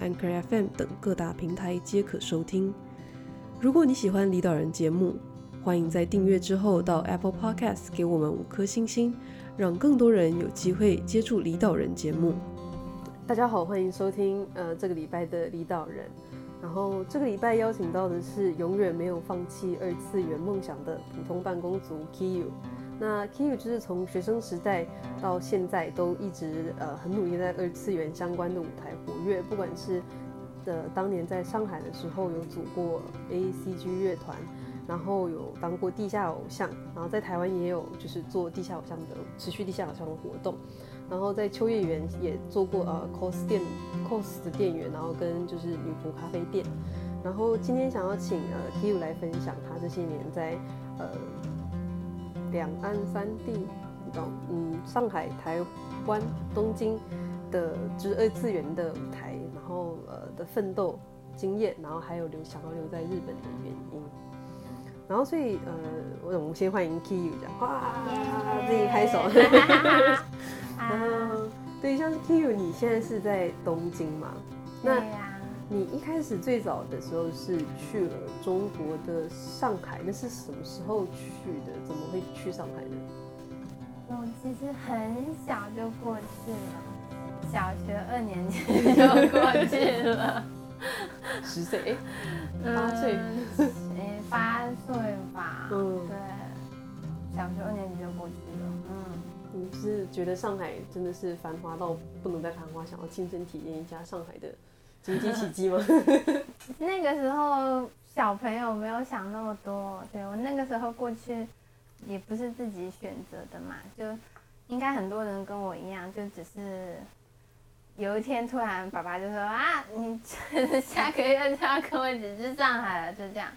Anchor FM 等各大平台皆可收听。如果你喜欢李导人节目，欢迎在订阅之后到 Apple Podcast 给我们五颗星星，让更多人有机会接触李导人节目。大家好，欢迎收听呃这个礼拜的李导人。然后这个礼拜邀请到的是永远没有放弃二次元梦想的普通办公族 Kiyu。那 Kiyu 就是从学生时代到现在都一直呃很努力在二次元相关的舞台活跃，不管是的当年在上海的时候有组过 ACG 乐团，然后有当过地下偶像，然后在台湾也有就是做地下偶像的持续地下偶像的活动，然后在秋叶原也做过呃 cos 店 cos 的店员，然后跟就是女仆咖啡店，然后今天想要请呃 Kiyu 来分享他这些年在呃。两岸三地，你知道，嗯，上海、台湾、东京的，就是二次元的舞台，然后呃的奋斗经验，然后还有留想要留在日本的原因，然后所以呃，我们先欢迎 Kiyu 这样，哇，自己拍手，然后对，像是 Kiyu，你现在是在东京嘛？那。你一开始最早的时候是去了中国的上海，那是什么时候去的？怎么会去上海呢？我其实很小就过去了，小学二年级就过去了，十岁？八岁？哎，八岁吧。嗯，对，小学二年级就过去了。嗯，你是觉得上海真的是繁华到不能再繁华，想要亲身体验一下上海的？经济奇迹吗？那个时候小朋友没有想那么多，对，我那个时候过去也不是自己选择的嘛，就应该很多人跟我一样，就只是有一天突然爸爸就说啊，你下个月就要跟我一起去上海了，就这样，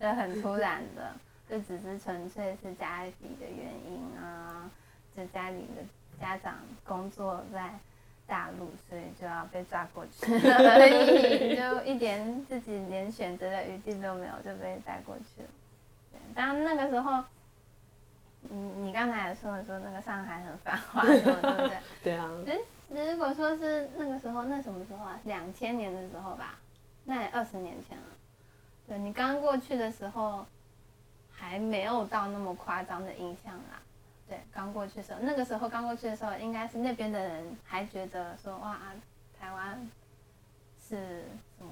就很突然的，就只是纯粹是家里的原因啊，就家里的家长工作在。大陆，所以就要被抓过去 所以，就一点自己连选择的余地都没有，就被带过去了。当然那个时候，你你刚才也说了说那个上海很繁华，对不对？对啊。诶，如果说是那个时候，那什么时候啊？两千年的时候吧，那也二十年前了。对，你刚过去的时候，还没有到那么夸张的印象啦。对，刚过去的时候，那个时候刚过去的时候，应该是那边的人还觉得说哇，台湾是什么？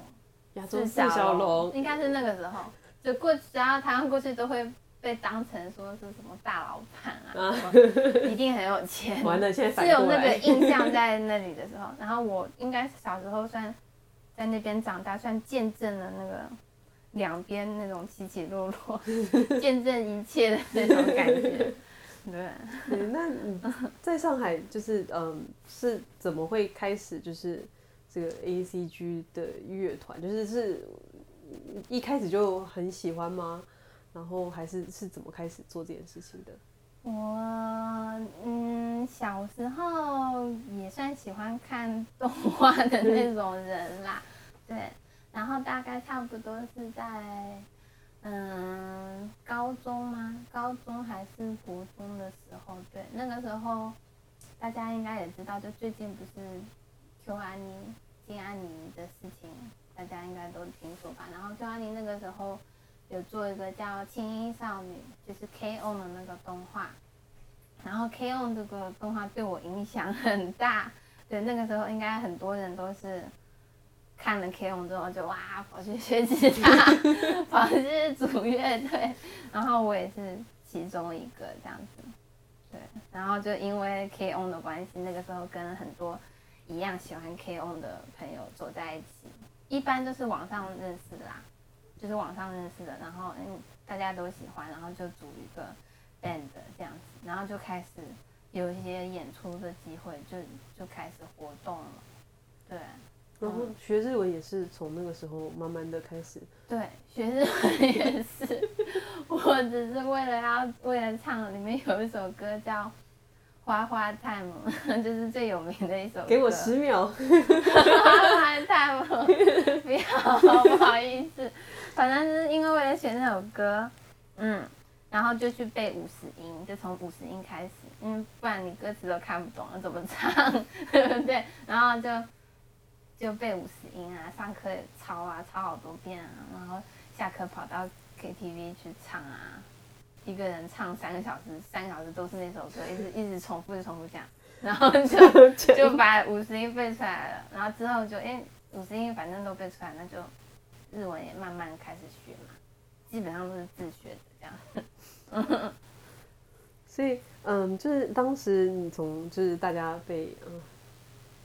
亚洲四小龙，应该是那个时候，就过去，然后台湾过去都会被当成说是什么大老板啊，啊。一定很有钱，完了，现在是有那个印象在那里的时候，然后我应该是小时候算在那边长大，算见证了那个两边那种起起落落，见证一切的那种感觉。对，对，那你 在上海就是嗯，是怎么会开始就是这个 A C G 的乐团？就是是一开始就很喜欢吗？然后还是是怎么开始做这件事情的？我嗯，小时候也算喜欢看动画的那种人啦，对，然后大概差不多是在。嗯，高中吗？高中还是国中的时候，对，那个时候大家应该也知道，就最近不是 Q 安妮、金安妮的事情，大家应该都听说吧？然后 Q 安妮那个时候有做一个叫《轻音少女》，就是 K O 的那个动画，然后 K O 这个动画对我影响很大，对，那个时候应该很多人都是。看了 K.O. 之后就哇，跑去学吉他，跑去组乐队，然后我也是其中一个这样子，对，然后就因为 K.O. 的关系，那个时候跟很多一样喜欢 K.O. 的朋友走在一起，一般都是网上认识的啦，就是网上认识的，然后嗯大家都喜欢，然后就组一个 band 这样子，然后就开始有一些演出的机会，就就开始活动了，对。然后学日文也是从那个时候慢慢的开始。对，学日文也是，我只是为了要为了唱，里面有一首歌叫《花花 time》，就是最有名的一首歌。给我十秒。花花 time，不要，不好意思，反正是因为为了学那首歌，嗯，然后就去背五十音，就从五十音开始，嗯，不然你歌词都看不懂，怎么唱，对不对？然后就。就背五十音啊，上课也抄啊，抄好多遍啊，然后下课跑到 KTV 去唱啊，一个人唱三个小时，三个小时都是那首歌，一直一直重复，重复这样，然后就 就把五十音背出来了，然后之后就哎五十音反正都背出来，那就日文也慢慢开始学嘛，基本上都是自学的这样。所以嗯，就是当时你从就是大家被嗯。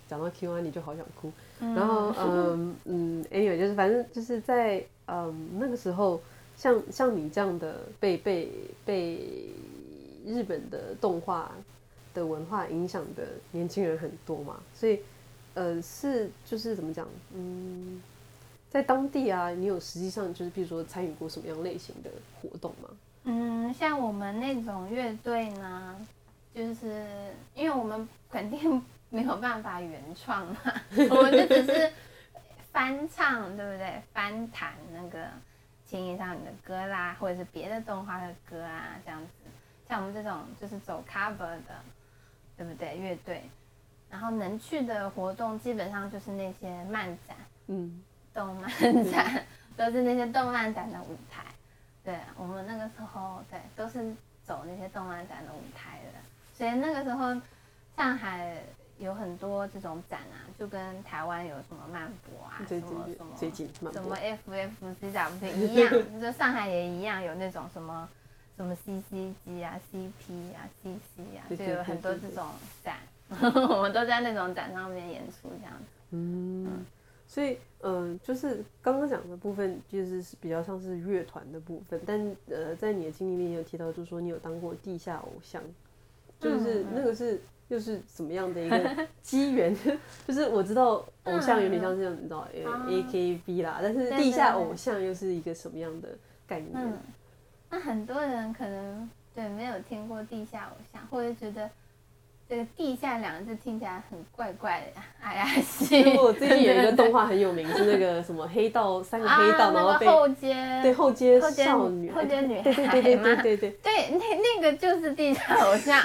讲到 Q 啊，你就好想哭。然后，嗯嗯，anyway，就是反正就是在嗯那个时候，像像你这样的被被被日本的动画的文化影响的年轻人很多嘛，所以呃是就是怎么讲，嗯，在当地啊，你有实际上就是比如说参与过什么样类型的活动吗？嗯，像我们那种乐队呢，就是因为我们肯定。没有办法原创嘛，我们就只是翻唱，对不对？翻弹那个《情谊少女》的歌啦，或者是别的动画的歌啊，这样子。像我们这种就是走 cover 的，对不对？乐队，然后能去的活动基本上就是那些漫展，嗯，动漫展都是那些动漫展的舞台。对，我们那个时候，对，都是走那些动漫展的舞台的。所以那个时候，上海。有很多这种展啊，就跟台湾有什么漫博啊，什么什么最近什么 FFCW 一样，就上海也一样有那种什么什么 CCG 啊、CP 啊、CC 啊，就有很多这种展，我们都在那种展上面演出这样子。嗯，所以嗯、呃，就是刚刚讲的部分，就是比较像是乐团的部分，但呃，在你的经历里面有提到，就是说你有当过地下偶像，就是那个是。又是什么样的一个 机缘？就是我知道偶像有点像这样，你知道，AKB 啦。但是地下偶像又是一个什么样的概念？那很多人可能对没有听过地下偶像，或者觉得这个地下两个字听起来很怪怪的。如果 我最近有一个动画很有名，是那个什么黑道，三个黑道，然后背后街，对，后街少女，后街女，对对对对对对，那那个就是地下偶像。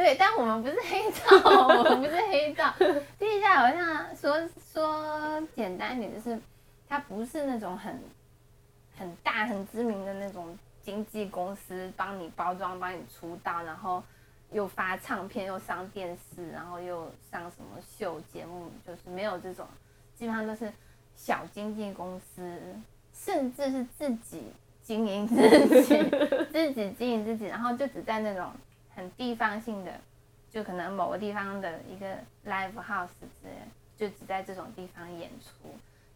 对，但我们不是黑道，我们不是黑道。地下好像说说简单一点，就是它不是那种很很大、很知名的那种经纪公司帮你包装、帮你出道，然后又发唱片、又上电视，然后又上什么秀节目，就是没有这种，基本上都是小经纪公司，甚至是自己经营自己，自己经营自己，然后就只在那种。很地方性的，就可能某个地方的一个 live house 之类，就只在这种地方演出，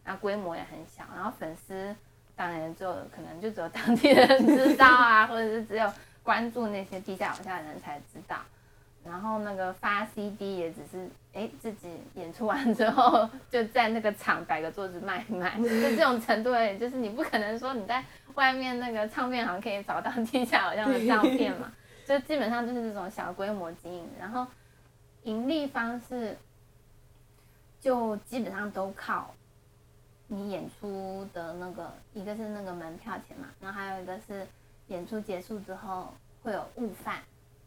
然后规模也很小，然后粉丝当然就可能就只有当地人知道啊，或者是只有关注那些地下偶像的人才知道，然后那个发 CD 也只是哎自己演出完之后就在那个场摆个桌子卖一卖，就这种程度而已，就是你不可能说你在外面那个唱片行可以找到地下偶像的照片嘛。就基本上就是这种小规模经营，然后盈利方式就基本上都靠你演出的那个，一个是那个门票钱嘛，然后还有一个是演出结束之后会有午饭，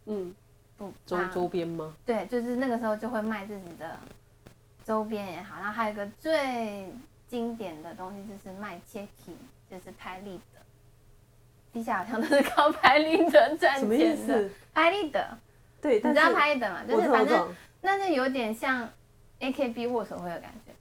嗯，不周周边吗？对，就是那个时候就会卖自己的周边也好，然后还有一个最经典的东西就是卖切体，就是拍立得。好像都是靠拍立得赚钱的。什么意思？拍立得，对，你知道拍立得吗？就是反正那就有点像 AKB 握手会的感觉。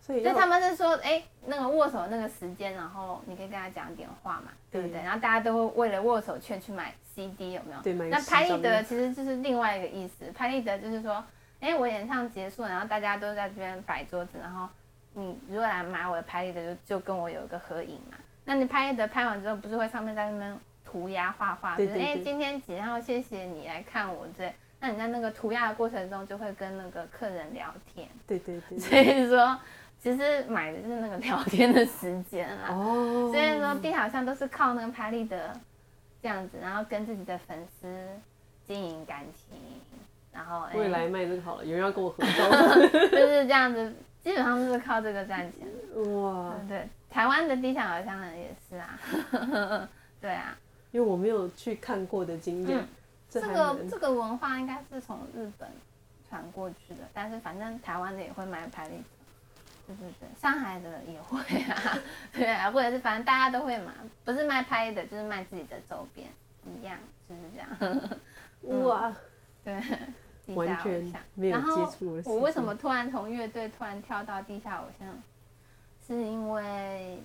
所以，就他们是说，哎、欸，那个握手那个时间，然后你可以跟他讲点话嘛，对不对？然后大家都会为了握手券去买 CD，有没有？对，买。那拍立得其实就是另外一个意思。拍立得就是说，哎、欸，我演唱结束，然后大家都在这边摆桌子，然后你如果来买我的拍立得，就就跟我有一个合影嘛。那你拍的拍完之后，不是会上面在那边涂鸦画画？就是哎，今天几号？谢谢你来看我这。那你在那个涂鸦的过程中，就会跟那个客人聊天。对对对。所以说，其实买的就是那个聊天的时间啦。哦。所以说地好像都是靠那个拍立得这样子，然后跟自己的粉丝经营感情，然后、欸、未来卖这个好了，有人要跟我合作，就是这样子，基本上都是靠这个赚钱。哇。对，台湾的地下偶像人也是啊。对啊。因为我没有去看过的经验。嗯这个这个文化应该是从日本传过去的，但是反正台湾的也会买拍立得，对对对，上海的也会啊，对啊，或者是反正大家都会嘛，不是卖拍的，就是卖自己的周边，一样就是这样。哇，嗯、对，完全没有接触。我为什么突然从乐队突然跳到地下偶像？是因为，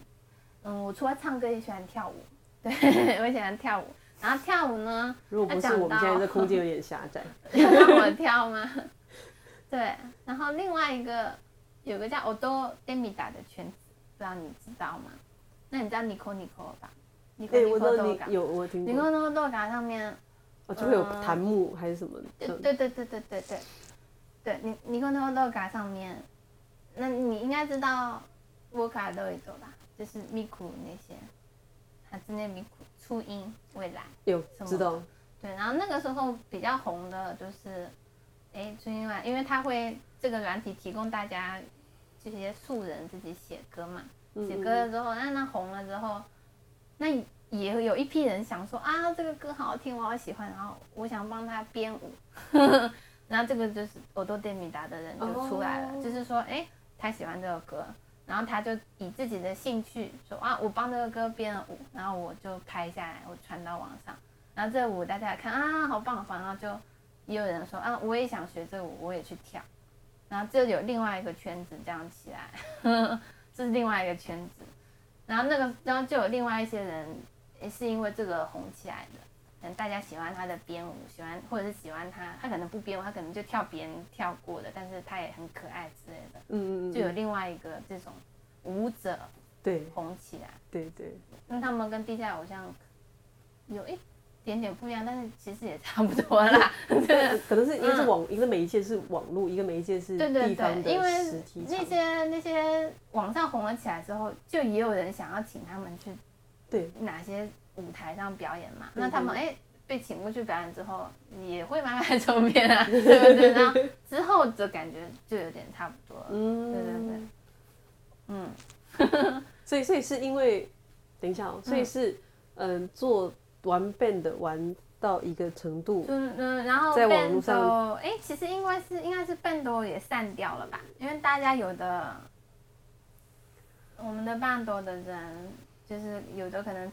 嗯，我除了唱歌也喜欢跳舞，对，我喜欢跳舞。然后跳舞呢？如果不是我们现在这空间有点狭窄，要让我跳吗？对。然后另外一个有个叫 Odo Demida 的圈子，不知道你知道吗？那你知道 Nico Nico 吧？Nico Nico Doga 有我听过。Nico Nico Doga 上面哦，就会有弹幕还是什么？对对对对对对对。对，Nico Nico Doga 上面，那你应该知道 Vocaloid 吧？就是 Miku 那些，还是那 Miku。初音未来有知道，对，然后那个时候比较红的就是，哎，初音未来，因为他会这个软体提供大家这些素人自己写歌嘛，写歌了之后，那那红了之后，那也有一批人想说啊，这个歌好好听，我好喜欢，然后我想帮他编舞，然后这个就是我多电米达的人就出来了，就是说，哎，他喜欢这首歌。然后他就以自己的兴趣说啊，我帮这个歌编了舞，然后我就拍下来，我传到网上。然后这个舞大家看啊，好棒好棒。然后就也有人说啊，我也想学这个舞，我也去跳。然后这有另外一个圈子这样起来，呵呵，这是另外一个圈子。然后那个，然后就有另外一些人也是因为这个红起来的。嗯，大家喜欢他的编舞，喜欢或者是喜欢他，他可能不编舞，他可能就跳别人跳过的，但是他也很可爱之类的。嗯嗯，就有另外一个这种舞者对红起来，对对，那他们跟地下偶像有一点点不一样，但是其实也差不多啦。对，可能是一个是网，一个媒介是网络，一个媒介是地方的实体。因为那些那些网上红了起来之后，就也有人想要请他们去对哪些。舞台上表演嘛，那他们哎、欸、被请过去表演之后，也会慢慢周边啊，对不对？然后之后的感觉就有点差不多了。嗯，对对对，嗯，所以所以是因为，等一下所以是嗯、呃、做玩 band 玩到一个程度，嗯嗯，然后在网络上，哎、欸，其实应该是应该是 band 也散掉了吧？因为大家有的，我们的 band 的人就是有的可能。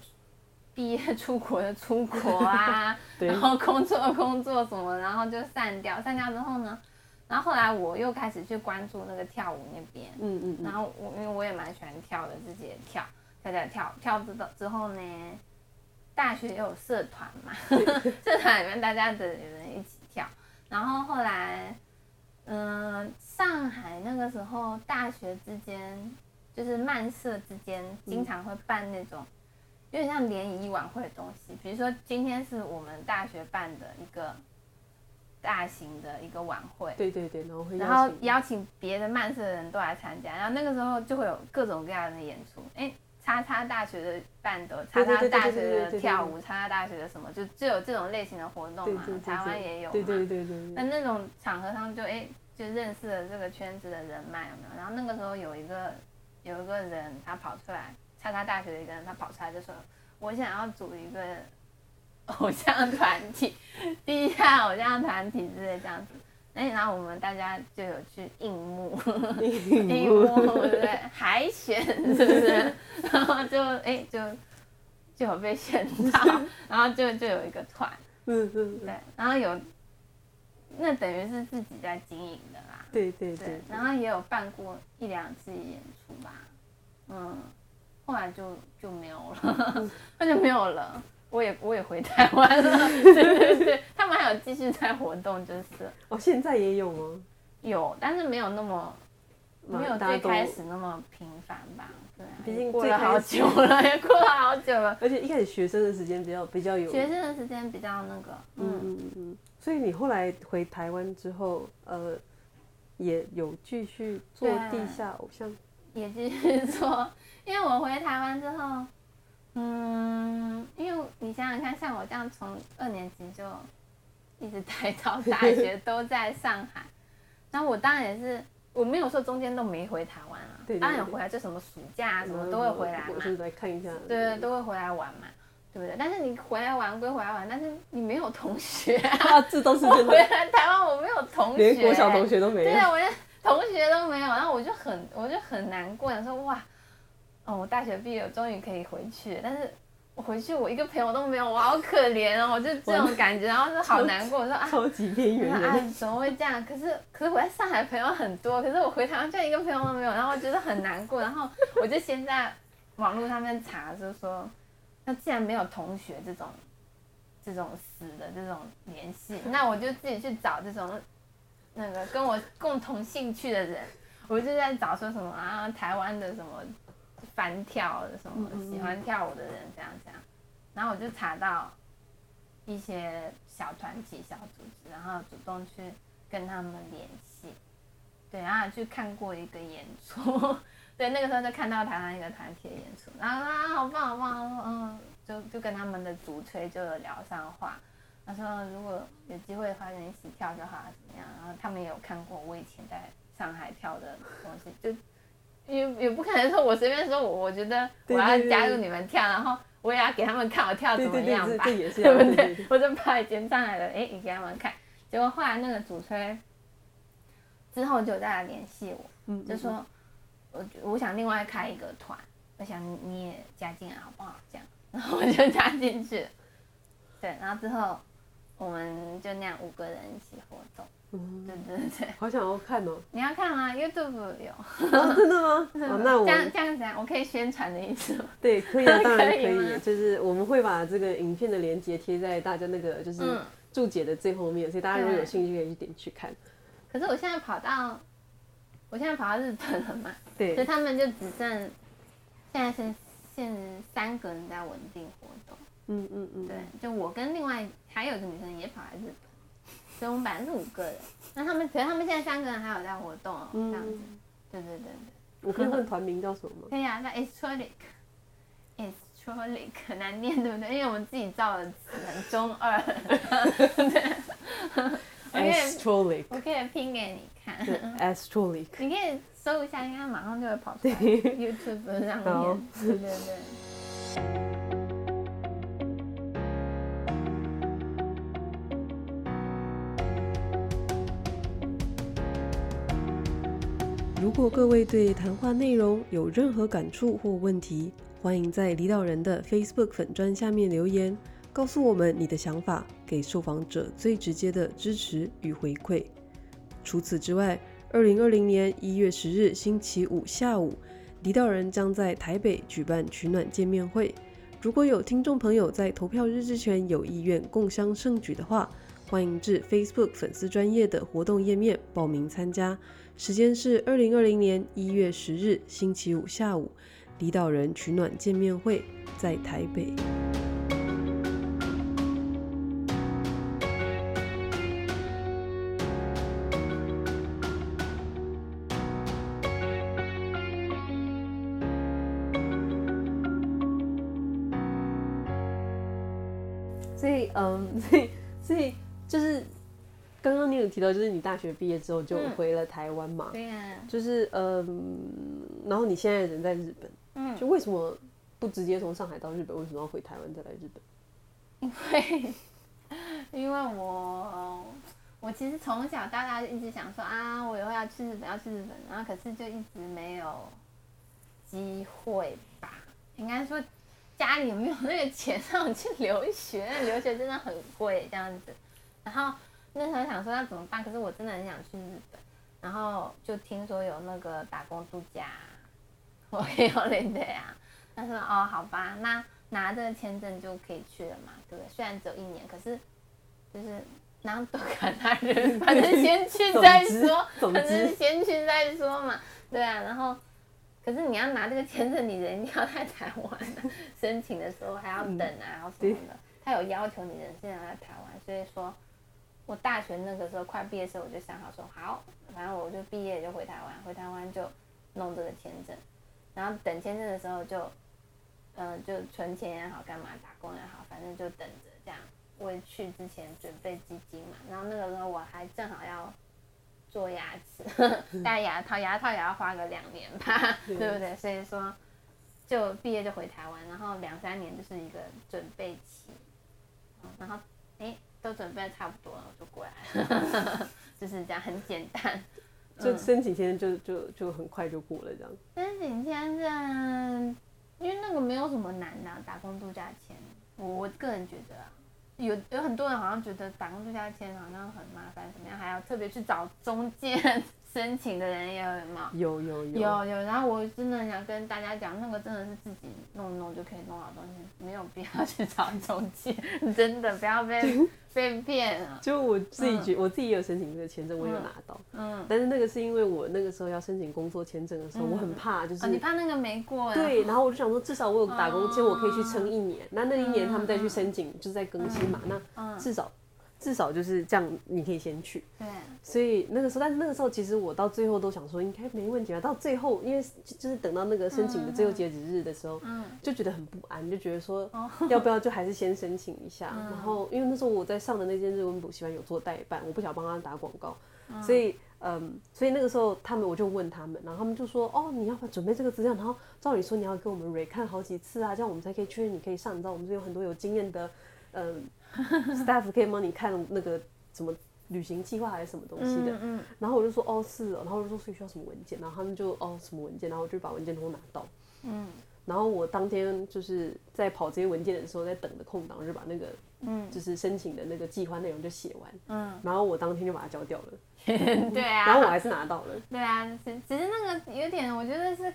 毕业出国的出国啊，然后工作工作什么，然后就散掉。散掉之后呢，然后后来我又开始去关注那个跳舞那边，嗯嗯，然后我因为我也蛮喜欢跳的，自己也跳，跳跳跳跳之之后呢，大学也有社团嘛，社团里面大家的有人一起跳。然后后来，嗯、呃，上海那个时候大学之间就是漫社之间经常会办那种。有点像联谊晚会的东西，比如说今天是我们大学办的一个大型的一个晚会，对对对，然后会然后邀请别的漫社的人都来参加，然后那个时候就会有各种各样的演出，哎，叉叉大学的伴奏，叉叉大学的跳舞，叉叉大学的什么，就就有这种类型的活动嘛，台湾也有嘛，对对对对。那那种场合上就哎就认识了这个圈子的人脉有没有？然后那个时候有一个有一个人他跑出来。叉叉大学的一个人，他跑出来就说：“我想要组一个 偶像团体，地下偶像团体之类这样子。”哎，然后我们大家就有去应募，应募对不对？海选是不是？然后就哎就就有被选到，然后就就有一个团，嗯嗯对，然后有那等于是自己在经营的啦，对对对，对，然后也有办过一两次演出吧，嗯。后来就就没有了，那就没有了。我也我也回台湾了，对对对，他们还有继续在活动，就是。哦，现在也有吗？有，但是没有那么没有最开始那么频繁吧？对，毕竟过了好久了，也过了好久了。而且一开始学生的时间比较比较有，学生的时间比较那个，嗯嗯嗯。所以你后来回台湾之后，呃，也有继续做地下偶像。也继续做，因为我回台湾之后，嗯，因为你想想看，像我这样从二年级就一直待到大学都在上海，然后我当然也是，我没有说中间都没回台湾啊，对对对，当然有回来，就什么暑假啊什么都会回来嘛，我是来看一下，对，对，都会回来玩嘛，对不对？但是你回来玩归回来玩，但是你没有同学啊，这都是我回来台湾我没有同学，连国小同学都没有，对啊，我连同学都没有，然后我就很我就很难过，想说哇。哦，我大学毕业，我终于可以回去，但是我回去我一个朋友都没有，我好可怜哦，我就这种感觉，然后就好难过，我说啊，超级边缘人，啊，怎么会这样？可是可是我在上海朋友很多，可是我回台湾就一个朋友都没有，然后我觉得很难过，然后我就先在网络上面查，就是说，那既然没有同学这种这种死的这种联系，那我就自己去找这种那个跟我共同兴趣的人，我就在找说什么啊，台湾的什么。翻跳的什么喜欢跳舞的人这样这样，然后我就查到一些小团体、小组织，然后主动去跟他们联系，对，然后去看过一个演出，对，那个时候就看到台湾一个团体的演出，然后啊，好棒好棒，嗯，就就跟他们的主吹就有聊上话，他说如果有机会的话，跟你一起跳就好，怎么样？然后他们也有看过我以前在上海跳的东西，就。也也不可能说，我随便说，我我觉得我要加入你们跳，然后我也要给他们看我跳怎么样吧，对不对？我就拍剪上来了，哎，你给他们看。结果后来那个主催之后就再来联系我，就说我我想另外开一个团，我想你也加进来好不好？这样，然后我就加进去。对，然后之后我们就那样五个人一起活动。嗯，对对对，好想要看哦！你要看吗？YouTube 有。哦，真的吗？哦，那我这样这样子啊，我可以宣传的意思吗？对，可以啊，当然可以。就是我们会把这个影片的连接贴在大家那个就是注解的最后面，所以大家如果有兴趣可以去点去看。可是我现在跑到，我现在跑到日本了嘛？对。所以他们就只剩现在是现三个人在稳定活动。嗯嗯嗯。对，就我跟另外还有一个女生也跑来日本。所以我们本来是五个人，那他们可是他们现在三个人还有在活动哦，嗯、这样子，对对对对。我可以问团名叫什么吗？可以啊，叫 Astrolic，Astrolic 很难念对不对？因为我们自己造的词很中二。对。Astrolic，我可以拼给你看。Astrolic，你可以搜一下，应该马上就会跑出来。YouTube 上面。好对对对。如果各位对谈话内容有任何感触或问题，欢迎在李导人的 Facebook 粉专下面留言，告诉我们你的想法，给受访者最直接的支持与回馈。除此之外，二零二零年一月十日星期五下午，李导人将在台北举办取暖见面会。如果有听众朋友在投票日之前有意愿共襄盛举的话，欢迎至 Facebook 粉丝专业的活动页面报名参加。时间是二零二零年一月十日星期五下午，离岛人取暖见面会在台北。所以，嗯，所以，提到，就是你大学毕业之后就回了台湾嘛？对呀。就是嗯，然后你现在人在日本，嗯，就为什么不直接从上海到日本？为什么要回台湾再来日本？因为，因为我我其实从小到大就一直想说啊，我以后要去日本，要去日本，然后可是就一直没有机会吧？应该说家里有没有那个钱让我去留学？留学真的很贵，这样子，然后。那时候想说要怎么办，可是我真的很想去日本，然后就听说有那个打工度假，我也有领的呀。他说哦，好吧，那拿这个签证就可以去了嘛，对不对？虽然只有一年，可是就是然后多看他人，反正先 去再说，反正先去再说嘛，对啊。然后，可是你要拿这个签证，你人要在台湾，申请的时候还要等啊，然后什么的，他有要求你人现在在台湾，所以说。我大学那个时候快毕业的时候，我就想好说好，反正我就毕业就回台湾，回台湾就弄这个签证，然后等签证的时候就，嗯、就存钱也好，干嘛打工也好，反正就等着这样。我去之前准备基金嘛，然后那个时候我还正好要做牙齿，戴牙套，牙套也要花个两年吧，对不对？所以说就毕业就回台湾，然后两三年就是一个准备期，然后哎都准备差不多了，我就过来了，就是这样很简单，就申请签证就就就很快就过了这样。申请签证，因为那个没有什么难的，打工度假签，我我个人觉得啊。有有很多人好像觉得打工度假签好像很麻烦，怎么样还要特别去找中介 申请的人也有吗？有有有有有。然后我真的想跟大家讲，那个真的是自己弄弄就可以弄好东西，没有必要去找中介，真的不要被 被骗了。就我自己觉，嗯、我自己也有申请这个签证，我也有拿到。嗯。但是那个是因为我那个时候要申请工作签证的时候，嗯、我很怕，就是、哦、你怕那个没过。对，然后我就想说，至少我有打工签，我可以去撑一年。那、哦、那一年他们再去申请，嗯、就是在更新嘛。那至少至少就是这样，你可以先去。对。所以那个时候，但是那个时候其实我到最后都想说应该没问题啊。到最后，因为就是等到那个申请的最后截止日的时候，嗯就觉得很不安，就觉得说要不要就还是先申请一下。然后因为那时候我在上的那间日文补习班有做代办，我不想帮他打广告，所以嗯，所以那个时候他们我就问他们，然后他们就说哦，你要不要准备这个资料？然后照理说你要跟我们 re 看好几次啊，这样我们才可以确认你可以上。你知道我们这有很多有经验的。嗯，staff 可以帮你看那个什么旅行计划还是什么东西的，嗯嗯、然后我就说哦是哦，然后我就说所以需要什么文件，然后他们就哦什么文件，然后我就把文件都拿到，嗯，然后我当天就是在跑这些文件的时候，在等的空档，我就把那个嗯。就是申请的那个计划内容就写完，嗯，然后我当天就把它交掉了，对啊，然后我还是拿到了，对啊，只只是那个有点，我觉得是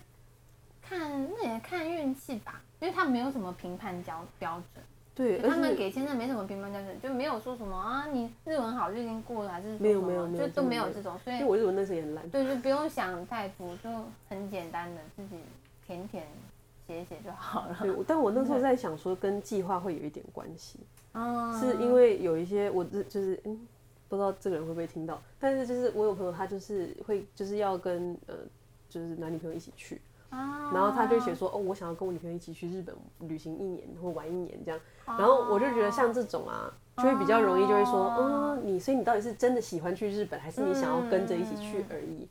看那也看运气吧，因为他没有什么评判标标准。对，他们给签证没什么评判标准，就没有说什么啊，你日文好就已经过了，还是没有没有没有，就都没有这种，所以，因为我日文那时候也很烂，对，就不用想太多，就很简单的自己填填写一写就好了。对，但我那时候 在想说，跟计划会有一点关系，嗯，是因为有一些我就是嗯，不知道这个人会不会听到，但是就是我有朋友他就是会就是要跟呃就是男女朋友一起去。然后他就写说，哦，我想要跟我女朋友一起去日本旅行一年或玩一年这样。然后我就觉得像这种啊，就会比较容易就会说，嗯，你所以你到底是真的喜欢去日本，还是你想要跟着一起去而已？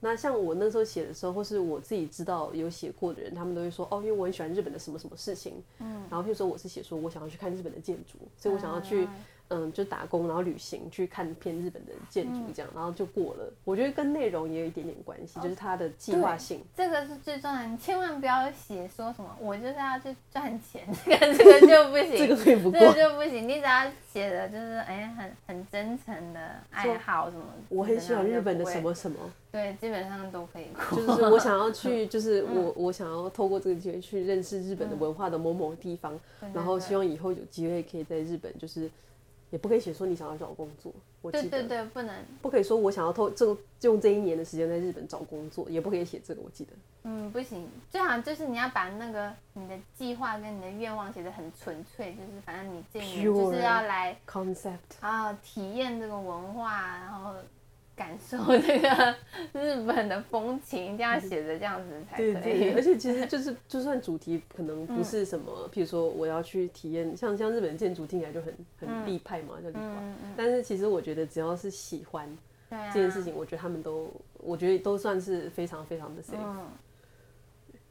那像我那时候写的时候，或是我自己知道有写过的人，他们都会说，哦，因为我很喜欢日本的什么什么事情。嗯。然后譬如说我是写说我想要去看日本的建筑，所以我想要去。嗯，就打工，然后旅行，去看片日本的建筑，这样，嗯、然后就过了。我觉得跟内容也有一点点关系，哦、就是它的计划性。这个是最重要，你千万不要写说什么我就是要去赚钱，这个这个就不行，这个可以不过，这个就不行。你只要写的就是哎，很很真诚的爱好什么，我很喜欢日本的什么什么，对，基本上都可以过。就是 我想要去，就是我我想要透过这个机会去认识日本的文化的某某地方，嗯、然后希望以后有机会可以在日本就是。也不可以写说你想要找工作，我记得对对对，不能，不可以说我想要偷这用这一年的时间在日本找工作，也不可以写这个，我记得。嗯，不行，最好就是你要把那个你的计划跟你的愿望写得很纯粹，就是反正你这就是要来 concept 啊，体验这个文化，然后。感受这个日本的风情，一定要写的这样子才可以。对对对，而且其实就是，就算主题可能不是什么，嗯、譬如说我要去体验，像像日本建筑听起来就很很立派嘛，嗯、叫立派。但是其实我觉得，只要是喜欢这件事情，我觉得他们都，我觉得都算是非常非常的 safe。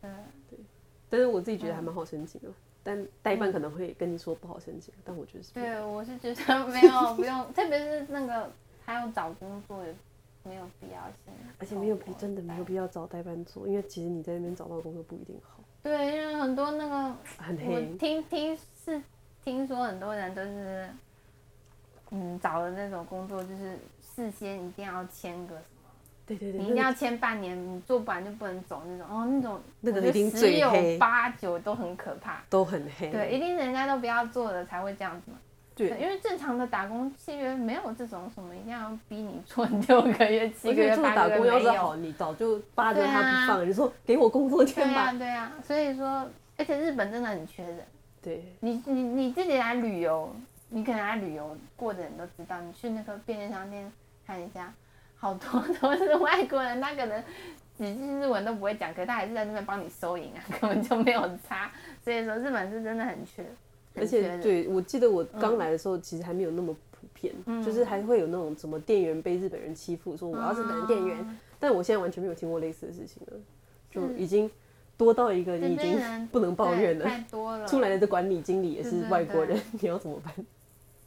嗯。对。但是我自己觉得还蛮好申请的，嗯、但代办可能会跟你说不好申请，但我觉得是。对，我是觉得没有不用，特别是那个。还有找工作也没有必要性，而且没有必真的没有必要找代班做，因为其实你在那边找到工作不一定好。对，因为很多那个很黑。我听听是听说很多人都是，嗯，找的那种工作就是事先一定要签个什么，对对对，你一定要签半年，你做不完就不能走那种。哦，那种那个一定，十有八九都很可怕，都很黑。对，一定人家都不要做的才会这样子嘛。对，因为正常的打工契约没有这种什么一定要逼你做 六个月、七个月、八个月没有。要是好，你早就扒着他不放，你说给我工作签吧。对呀，所以说，而且日本真的很缺人。对，你你你自己来旅游，你可能来旅游过的人都知道，你去那个便利商店看一下，好多 都是外国人，他可能几句日文都不会讲，可是他还是在那边帮你收银啊，根本就没有差。所以说日本是真的，很缺，而且对，我记得我刚来的时候，其实还没有那么普遍，嗯、就是还会有那种什么店员被日本人欺负，说我要是日本店员，嗯、但我现在完全没有听过类似的事情了，就已经多到一个你已经不能抱怨了，太多了。出来的管理经理也是外国人，对对对，你要怎么办？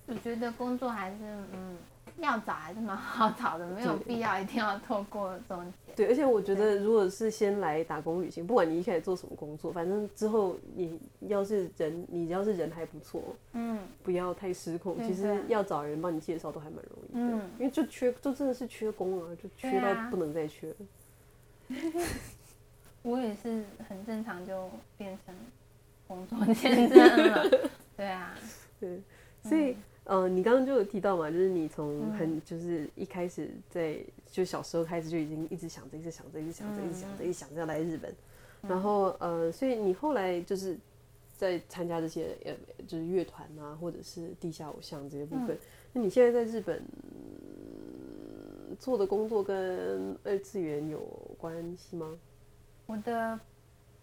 我觉得工作还是嗯。要找还是蛮好找的，没有必要一定要透过中介。对，而且我觉得，如果是先来打工旅行，不管你一开始做什么工作，反正之后你要是人，你要是人还不错，嗯，不要太失控。其实要找人帮你介绍都还蛮容易的，嗯，因为就缺，就真的是缺工啊，就缺到不能再缺了。我也是很正常，就变成工作签证了。对啊，对，所以。嗯、呃，你刚刚就有提到嘛，就是你从很就是一开始在就小时候开始就已经一直想着，一直想着，一直想着，一直想着，一直想着要来日本。然后呃，所以你后来就是在参加这些呃，就是乐团啊，或者是地下偶像这些部分。那你现在在日本做的工作跟二次元有关系吗？我的。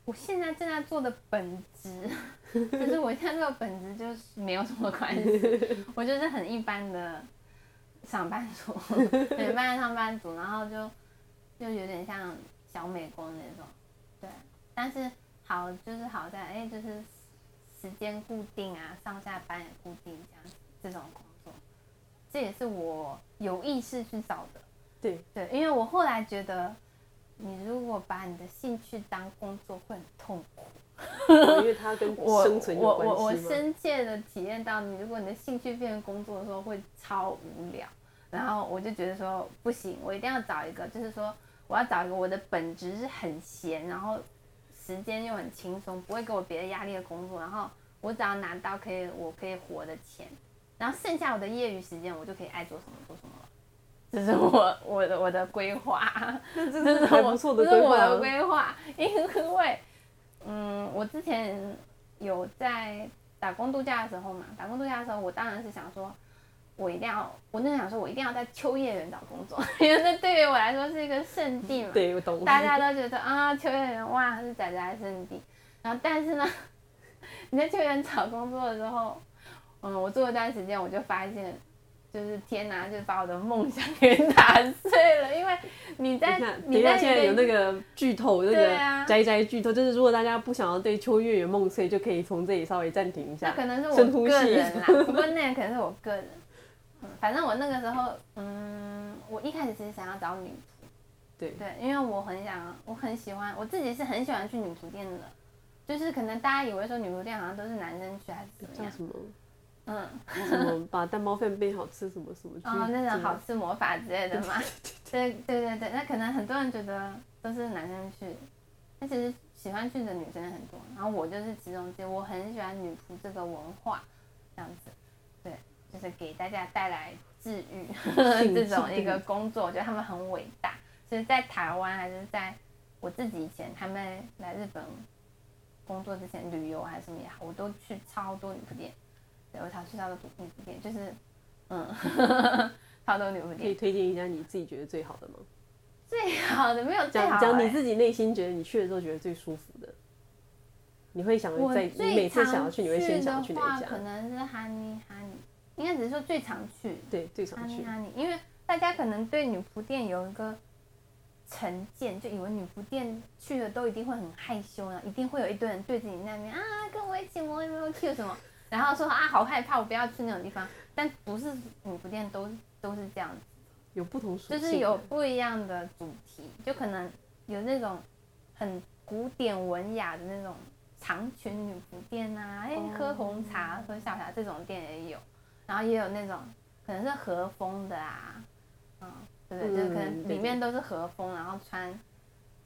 我现在正在做的本职，就是我现在这个本职就是没有什么关系，我就是很一般的上班族，一般的上班族，然后就就有点像小美工那种，对，但是好就是好在哎、欸，就是时间固定啊，上下班也固定这样这种工作，这也是我有意识去找的，对对，因为我后来觉得。你如果把你的兴趣当工作，会很痛苦，因为它跟生存有关系我我我深切的体验到，你如果你的兴趣变成工作的时候，会超无聊。然后我就觉得说，不行，我一定要找一个，就是说我要找一个我的本职是很闲，然后时间又很轻松，不会给我别的压力的工作。然后我只要拿到可以我可以活的钱，然后剩下我的业余时间，我就可以爱做什么做什么了。这是我我的我的规划，这是还不错的规划。这是我的规划，因为，嗯，我之前有在打工度假的时候嘛，打工度假的时候，我当然是想说，我一定要，我那想说，我一定要在秋叶原找工作，因为那对于我来说是一个圣地嘛。对，我懂。大家都觉得啊，秋叶原哇是宅宅圣地，然后但是呢，你在秋叶原找工作的时候，嗯，我做了一段时间，我就发现。就是天哪，就是把我的梦想给打碎了。因为你在，你在现在有那个剧透，那个宅宅剧透，就是如果大家不想要对秋月有梦碎，就可以从这里稍微暂停一下。那可能是我个人啦，不过那可能是我个人。反正我那个时候，嗯，我一开始其实想要找女仆。对对，因为我很想，我很喜欢，我自己是很喜欢去女仆店的。就是可能大家以为说女仆店好像都是男生去，还是怎么样？什么？嗯，什么把蛋包饭变好吃什么什么？哦，那种好吃魔法之类的嘛。对对对对，那可能很多人觉得都是男生去，但其实喜欢去的女生很多。然后我就是其中之一，我很喜欢女仆这个文化，这样子，对，就是给大家带来治愈 这种一个工作，我觉得他们很伟大。其实，在台湾还是在我自己以前他们来日本工作之前，旅游还是什么也好，我都去超多女仆店。对，我常去到的女仆店，就是，嗯，超多女仆店。可以推荐一下你自己觉得最好的吗？最好的没有最好的。讲你自己内心觉得你去的时候觉得最舒服的，你会想在你每次想要去，你会先想要去哪一家？可能是哈尼哈尼，应该只是说最常去。对，最常去。哈尼，因为大家可能对女仆店有一个成见，就以为女仆店去了都一定会很害羞啊，一定会有一堆人对着你那边啊，跟我一起摸有没有 Q 什么。然后说啊，好害怕，我不要去那种地方。但不是女仆店都都是这样子，有不同属性，就是有不一样的主题，就可能有那种很古典文雅的那种长裙女仆店啊，哎，喝红茶、喝下午茶这种店也有。然后也有那种可能是和风的啊，嗯，对不对？就是可能里面都是和风，然后穿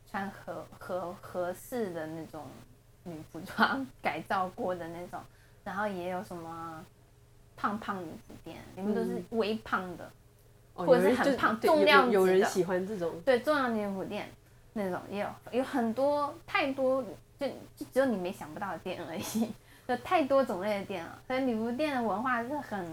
穿合合合适的那种女服装 改造过的那种。然后也有什么胖胖女仆店，里面都是微胖的，嗯、或者是很胖、哦、重量级的。有人喜欢这种。对，重量女仆店那种也有，有很多太多，就就只有你没想不到的店而已，有太多种类的店了。所以女仆店的文化是很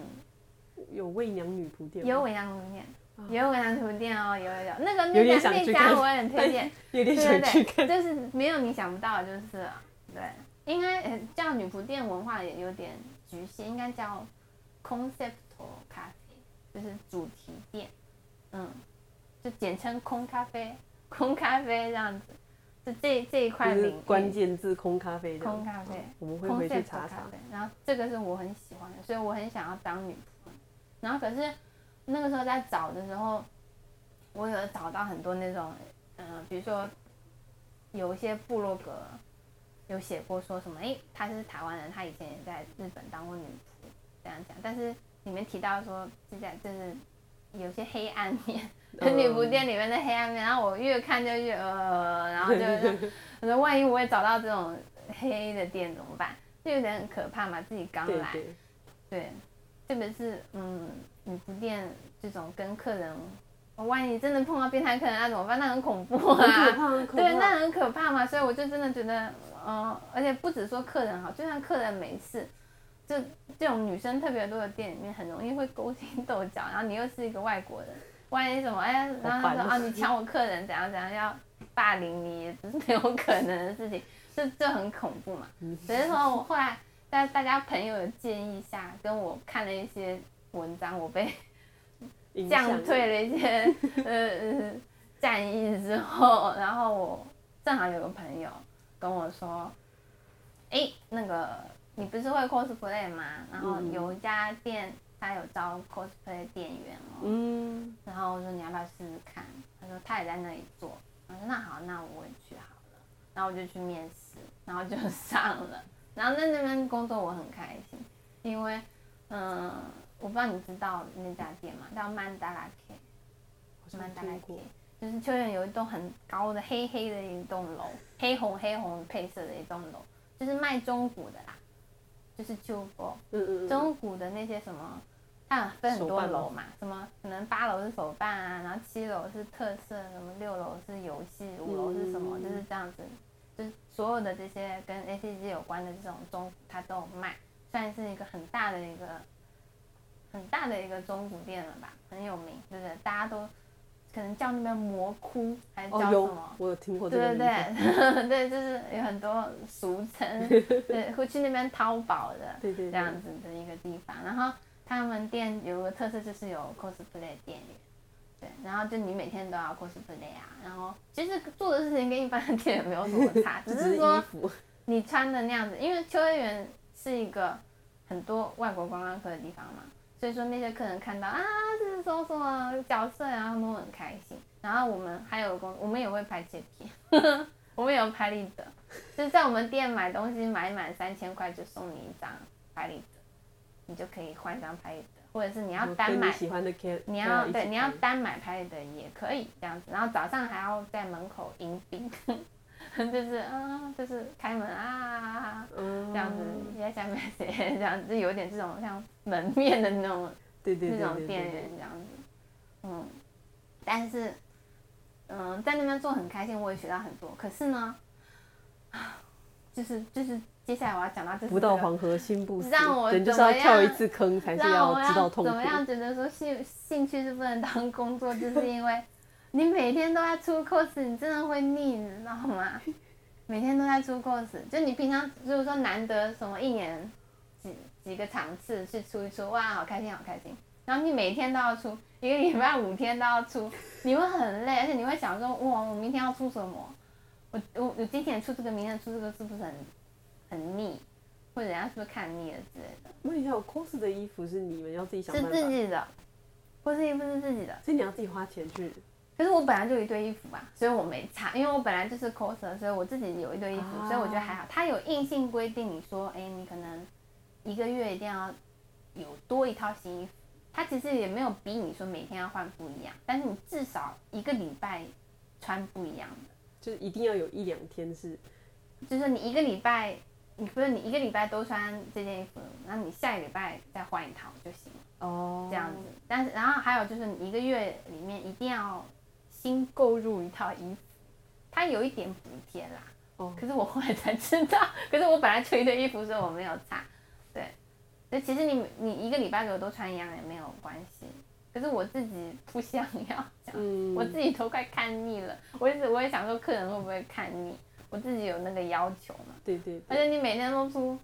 有伪娘女仆店，有伪娘女仆店，有文良女仆店哦，有有有，那个那家那家我也很推荐，有点想去看，就是没有你想不到的，就是对，应该叫女仆店文化也有点局限，应该叫 concept cafe，就是主题店，嗯，就简称空咖啡，空咖啡这样子。就这这一块领域关键字空咖啡，空咖啡，我们会回去查查。然后这个是我很喜欢的，所以我很想要当女仆。然后可是那个时候在找的时候，我有找到很多那种，嗯、呃，比如说有一些部落格有写过说什么，哎，他是台湾人，他以前也在日本当过女仆，这样讲。但是里面提到说，现在就是有些黑暗面。女仆店里面的黑暗面，然后我越看就越呃，然后就 我说万一我也找到这种黑的店怎么办？就有点很可怕嘛，自己刚来，对，对，对，特别是嗯女仆店这种跟客人，万一真的碰到变态客人那怎么办？那很恐怖啊，很可怕，很可怕，对，那很可怕嘛，所以我就真的觉得，嗯、呃，而且不止说客人好，就算客人没事，就这种女生特别多的店里面，很容易会勾心斗角，然后你又是一个外国人。万一什么哎，然后他说啊，你抢我客人，怎样怎样，要霸凌你，也是没有可能的事情，这这很恐怖嘛。所以说我后来在大家朋友的建议下，跟我看了一些文章，我被降退了一些呃战役之后，然后我正好有个朋友跟我说，哎，那个你不是会 cosplay 吗？然后有一家店。他有招 cosplay 店员哦，嗯，然后我说你要不要试试看？他说他也在那里做，我说那好，那我也去好了。然后我就去面试，然后就 上了。然后在那边工作我很开心，因为嗯，我不知道你知道那家店吗，叫曼达拉 K，曼达拉 K，就是秋园有一栋很高的黑黑的一栋楼，黑红黑红配色的一栋楼，就是卖中古的啦，就是旧货，嗯嗯嗯，中古的那些什么。它分很多楼嘛，什么可能八楼是手办啊，然后七楼是特色，什么六楼是游戏，五楼是什么，就是这样子，就是所有的这些跟 ACG 有关的这种中古，它都有卖，算是一个很大的一个很大的一个中古店了吧，很有名，对不对？大家都可能叫那边魔窟，还是叫什么？哦、我有听过这个。对对对，对，就是有很多俗称，对，会去那边淘宝的，对对，这样子的一个地方，然后。他们店有个特色，就是有 cosplay 店员，对，然后就你每天都要 cosplay 啊，然后其实做的事情跟一般的店也没有什么 差，只是说你穿的那样子，因为秋叶原是一个很多外国观光客的地方嘛，所以说那些客人看到啊，这是说什么角色啊，他们都很开心。然后我们还有工，我们也会拍切片，我们也有拍立得，就是在我们店买东西买满三千块就送你一张拍立得。你就可以换一张拍立得，或者是你要单买，你要对你要单买拍立得也可以这样子。然后早上还要在门口迎宾，就是啊，就是开门啊，这样子，在下面谁这样子，有点这种像门面的那种，对对那种店员这样子，嗯，但是嗯，在那边做很开心，我也学到很多。可是呢，就是就是。接下来我要讲到这，不到黄河心不死，让我人就是要跳一次坑才是要知道痛苦。怎么样觉得说兴兴趣是不能当工作，就是因为你每天都在出 cos，你真的会腻，你知道吗？每天都在出 cos，就你平常如果说难得什么一年几几个场次去出一出，哇，好开心好开心。然后你每天都要出，一个礼拜五天都要出，你会很累，而且你会想说，哇，我明天要出什么？我我我今天出这个，明天出这个，是不是很？很腻，或者人家是不是看腻了之类的？问一下，我 cos 的衣服是你们要自己想办法？是自己的，cos 衣服是自己的，所以你要自己花钱去。可是我本来就有一堆衣服吧，所以我没差，因为我本来就是 coser，所以我自己有一堆衣服，啊、所以我觉得还好。他有硬性规定，你说，哎、欸，你可能一个月一定要有多一套新衣服。他其实也没有逼你说每天要换不一样，但是你至少一个礼拜穿不一样的，就是一定要有一两天是，就是你一个礼拜。你不是你一个礼拜都穿这件衣服，然后你下一个礼拜再换一套就行了。哦，这样子。但是然后还有就是你一个月里面一定要新购入一套衣服，它有一点补贴啦。哦。可是我后来才知道，可是我本来穿的衣服，所以我没有差。对。所以其实你你一个礼拜给我都穿一样也没有关系。可是我自己不想要，嗯，我自己都快看腻了。我一直我也想说，客人会不会看腻？我自己有那个要求嘛。对对，对。而且你每天都出，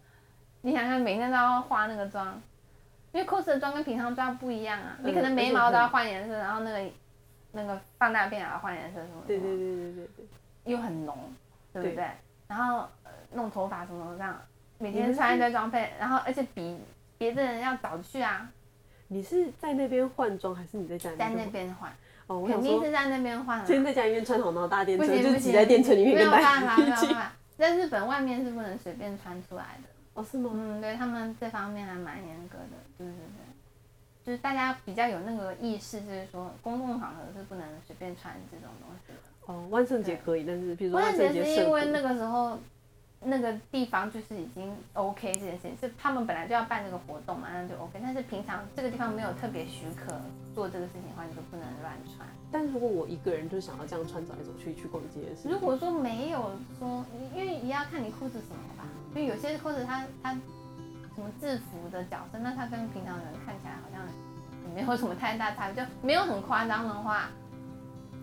你想想每天都要化那个妆，因为 cos 的妆跟平常妆不一样啊。嗯、你可能眉毛都要换颜色，然后那个那个放大片啊换颜色什么，什么。对对对对对对。又很浓，对不对？对然后弄头发什么这样，每天穿一堆装备，然后而且比别的人要早去啊。你是在那边换装，还是你在家里在那边换？哦，肯定是在那边换。今天在家里面穿好，然后搭电车，就挤在电车里面，没有办法，没有办法。在日本外面是不能随便穿出来的。哦，是吗？嗯，对他们这方面还蛮严格的，对对对。就是大家比较有那个意识，就是说公共场合是不能随便穿这种东西的。哦，万圣节可以，但是比如说万圣节是因为那个时候。那个地方就是已经 OK 这件事情，是他们本来就要办这个活动嘛，那就 OK。但是平常这个地方没有特别许可做这个事情的话，你就不能乱穿。但如果我一个人就想要这样穿走来走去去逛街，如果说没有说，因为也要看你 cos 什么吧，因为有些裤子它它什么制服的角色，那他跟平常人看起来好像没有什么太大差别，就没有很夸张的话，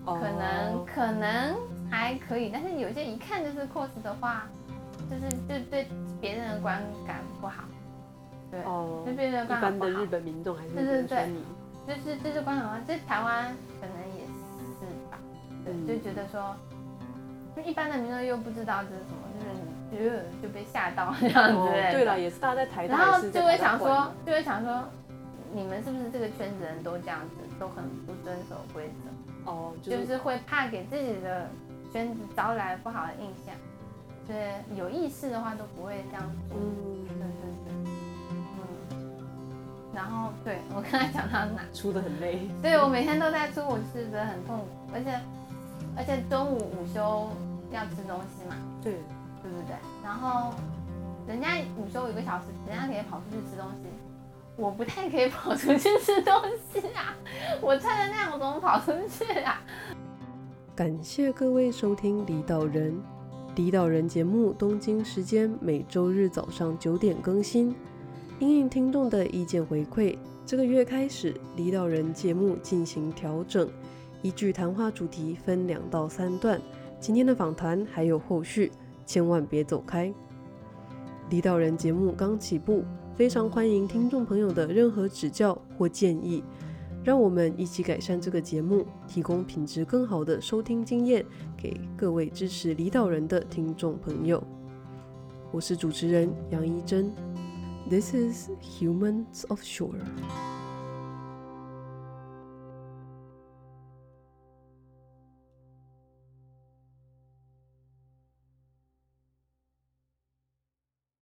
可能、oh. 可能还可以。但是有些一看就是 cos 的话。就是就对别人的观感不好，对，哦，对别人的观感不好。一般的日本民众还是对对对，就是就是观感的话，这台湾可能也是吧，对，嗯、就觉得说，就一般的民众又不知道这是什么，就是就就被吓到这样子。哦、对了，也是大家在台，然后就会想说，就会想说，你们是不是这个圈子人都这样子，都很不遵守规则？哦，就是、就是会怕给自己的圈子招来不好的印象。所以，有意识的话都不会这样做。嗯，对对对，嗯。然后，对我刚才讲到哪？出的很累。对，我每天都在出，我是觉得很痛苦，而且而且中午午休要吃东西嘛。对，对不对？然后人家午休一个小时，人家可以跑出去吃东西，我不太可以跑出去吃东西啊！我穿的那样，我怎么跑出去啊？感谢各位收听《离岛人》。离岛人节目，东京时间每周日早上九点更新。因应听众的意见回馈，这个月开始，离岛人节目进行调整，依据谈话主题分两到三段。今天的访谈还有后续，千万别走开。离岛人节目刚起步，非常欢迎听众朋友的任何指教或建议。让我们一起改善这个节目，提供品质更好的收听经验给各位支持离岛人的听众朋友。我是主持人杨一珍，This is Humans of Shore。